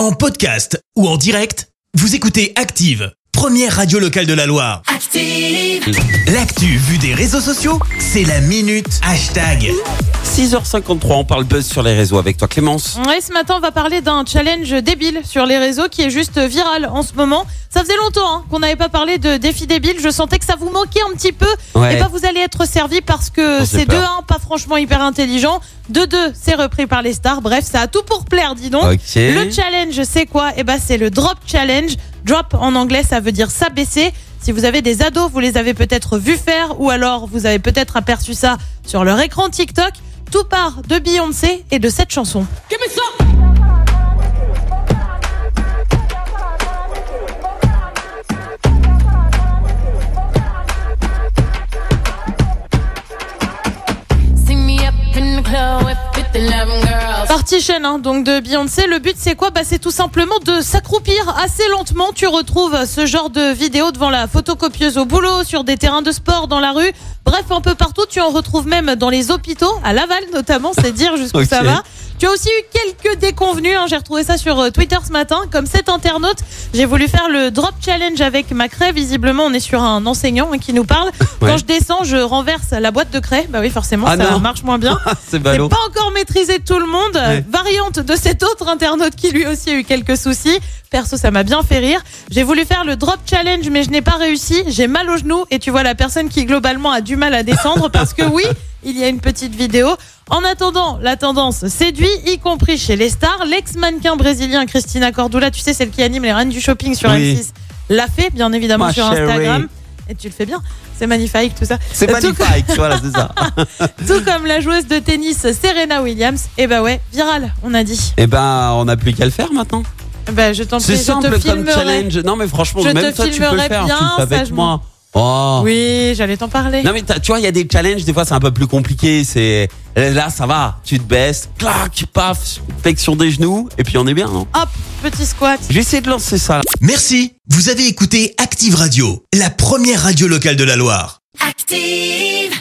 En podcast ou en direct, vous écoutez Active, première radio locale de la Loire. Active. L'actu vue des réseaux sociaux, c'est la minute hashtag. 6h53, on parle buzz sur les réseaux avec toi Clémence. Ouais, ce matin, on va parler d'un challenge débile sur les réseaux qui est juste viral en ce moment. Ça faisait longtemps hein, qu'on n'avait pas parlé de défi débile. Je sentais que ça vous manquait un petit peu. Ouais. Et bah, vous allez être servi parce que c'est de peur. 1 pas franchement hyper intelligent. De 2 c'est repris par les stars. Bref, ça a tout pour plaire, dis donc. Le challenge, c'est quoi? Eh ben, c'est le drop challenge. Drop en anglais, ça veut dire s'abaisser. Si vous avez des ados, vous les avez peut-être vus faire, ou alors vous avez peut-être aperçu ça sur leur écran TikTok. Tout part de Beyoncé et de cette chanson. See me up in the club with 50 girls. Partition, hein, donc de Beyoncé. Le but, c'est quoi? Bah, C'est tout simplement de s'accroupir assez lentement. Tu retrouves ce genre de vidéo devant la photocopieuse au boulot, sur des terrains de sport, dans la rue. Bref, un peu partout. Tu en retrouves même dans les hôpitaux, à Laval notamment, c'est dire jusqu'où ça va. Tu as aussi eu quelques déconvenus. hein. J'ai retrouvé ça sur euh, Twitter ce matin. Comme cet internaute, j'ai voulu faire le drop challenge avec ma craie. Visiblement, on est sur un enseignant hein, qui nous parle. Ouais. Quand je descends, je renverse la boîte de craie. Bah oui, forcément, Ah ça non. marche moins bien. c'est C'est pas encore maîtrisé tout le monde. Ouais. Variante de cet autre internaute qui lui aussi a eu quelques soucis. Perso, ça m'a bien fait rire. J'ai voulu faire le drop challenge, mais je n'ai pas réussi. J'ai mal au genou et tu vois la personne qui globalement a du mal à descendre parce que oui, il y a une petite vidéo. En attendant, la tendance séduit, y compris chez les stars. L'ex-mannequin brésilien Christina Cordula, tu sais, celle qui anime les reines du shopping sur Oui. M6, l'a fait, bien évidemment, Ma sur chérie. Instagram. Et tu le fais bien. C'est magnifique, tout ça. C'est magnifique, voilà, c'est ça. tout comme la joueuse de tennis Serena Williams. Et bah ouais, viral, on a dit. Eh ben, on n'a plus qu'à le faire maintenant. Bah je t'en prie, C'est je simple te comme filmerai. challenge. Non, mais franchement, Je même te toi, tu peux le faire. bien, tu avec moi. Oh. Oui, j'allais t'en parler. Non mais tu vois, il y a des challenges, des fois c'est un peu plus compliqué. C'est là, ça va. Tu te baisses, clac, paf, flexion des genoux, et puis on est bien. hein. Hop, petit squat. Je vais essayer de lancer ça. Merci, vous avez écouté Active Radio, la première radio locale de la Loire. Active.